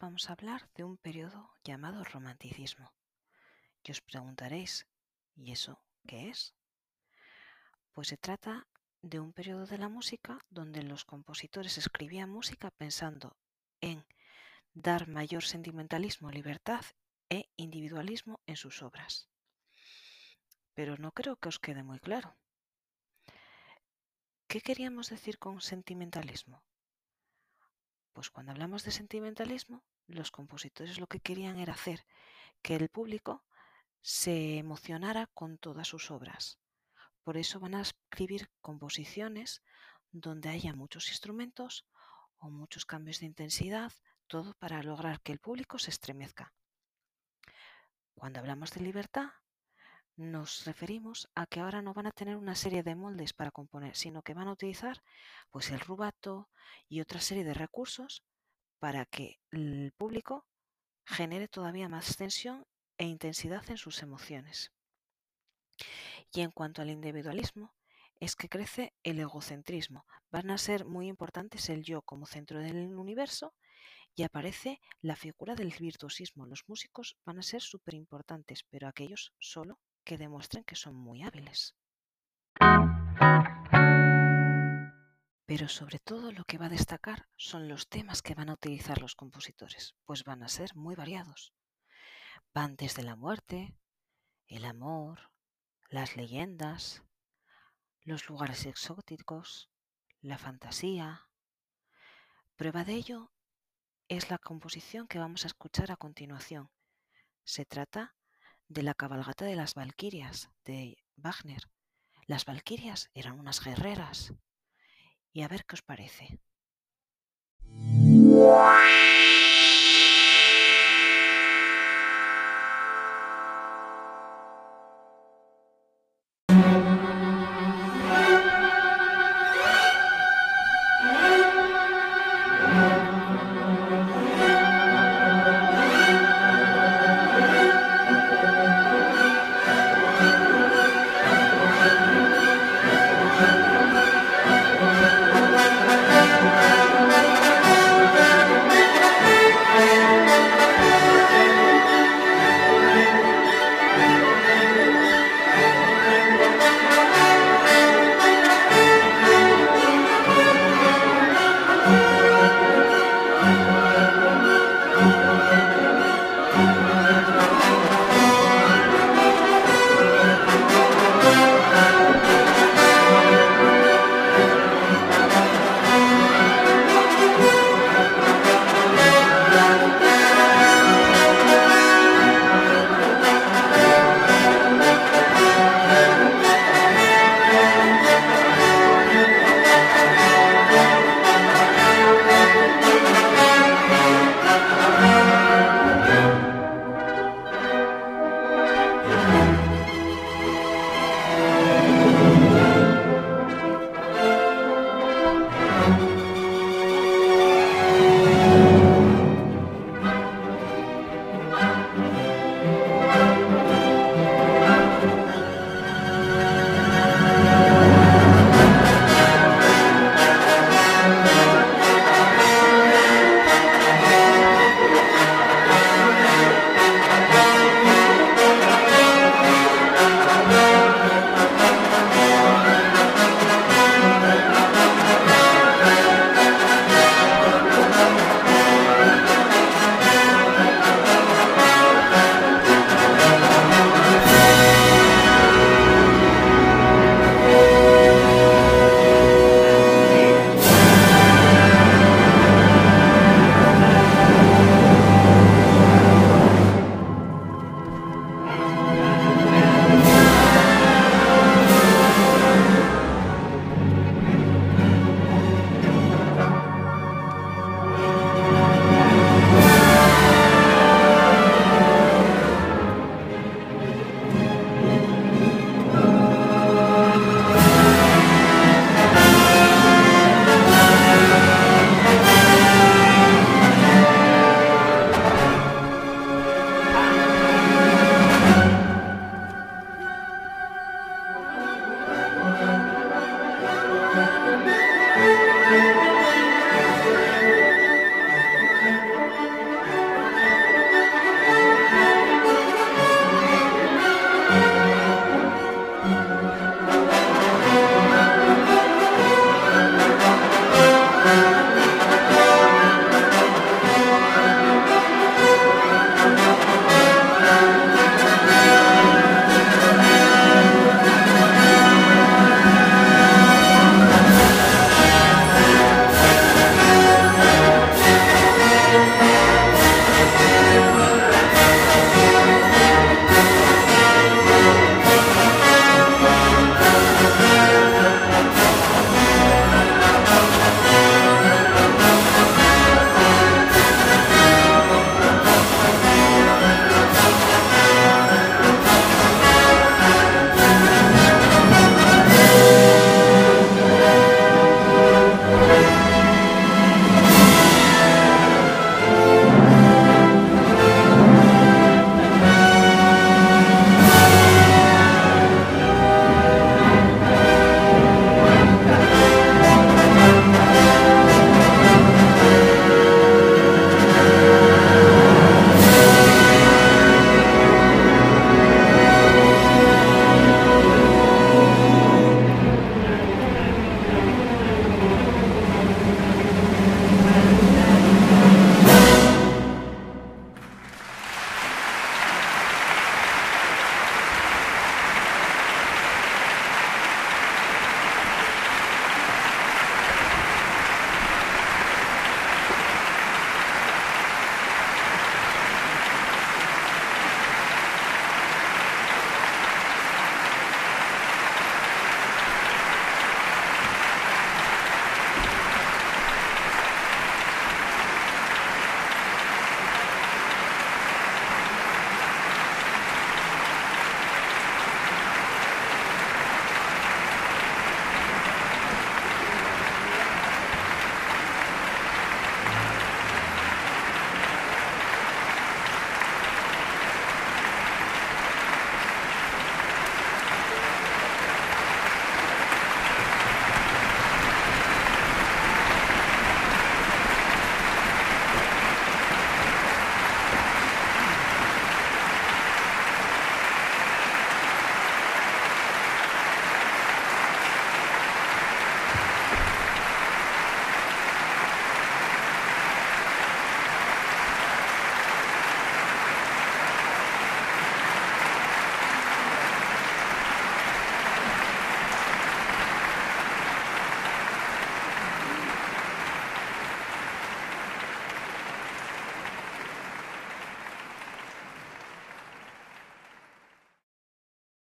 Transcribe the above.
Vamos a hablar de un periodo llamado romanticismo. Y os preguntaréis, ¿y eso qué es? Pues se trata de un periodo de la música donde los compositores escribían música pensando en dar mayor sentimentalismo, libertad e individualismo en sus obras. Pero no creo que os quede muy claro. ¿Qué queríamos decir con sentimentalismo? Pues cuando hablamos de sentimentalismo, los compositores lo que querían era hacer que el público se emocionara con todas sus obras. Por eso van a escribir composiciones donde haya muchos instrumentos o muchos cambios de intensidad, todo para lograr que el público se estremezca. Cuando hablamos de libertad, nos referimos a que ahora no van a tener una serie de moldes para componer, sino que van a utilizar pues el rubato y otra serie de recursos para que el público genere todavía más tensión e intensidad en sus emociones. Y en cuanto al individualismo, es que crece el egocentrismo. Van a ser muy importantes el yo como centro del universo y aparece la figura del virtuosismo. Los músicos van a ser súper importantes, pero aquellos solo que demuestren que son muy hábiles. Pero sobre todo lo que va a destacar son los temas que van a utilizar los compositores, pues van a ser muy variados. Van desde la muerte, el amor, las leyendas, los lugares exóticos, la fantasía. Prueba de ello es la composición que vamos a escuchar a continuación. Se trata de la cabalgata de las Valquirias de Wagner. Las Valquirias eran unas guerreras. Y a ver qué os parece.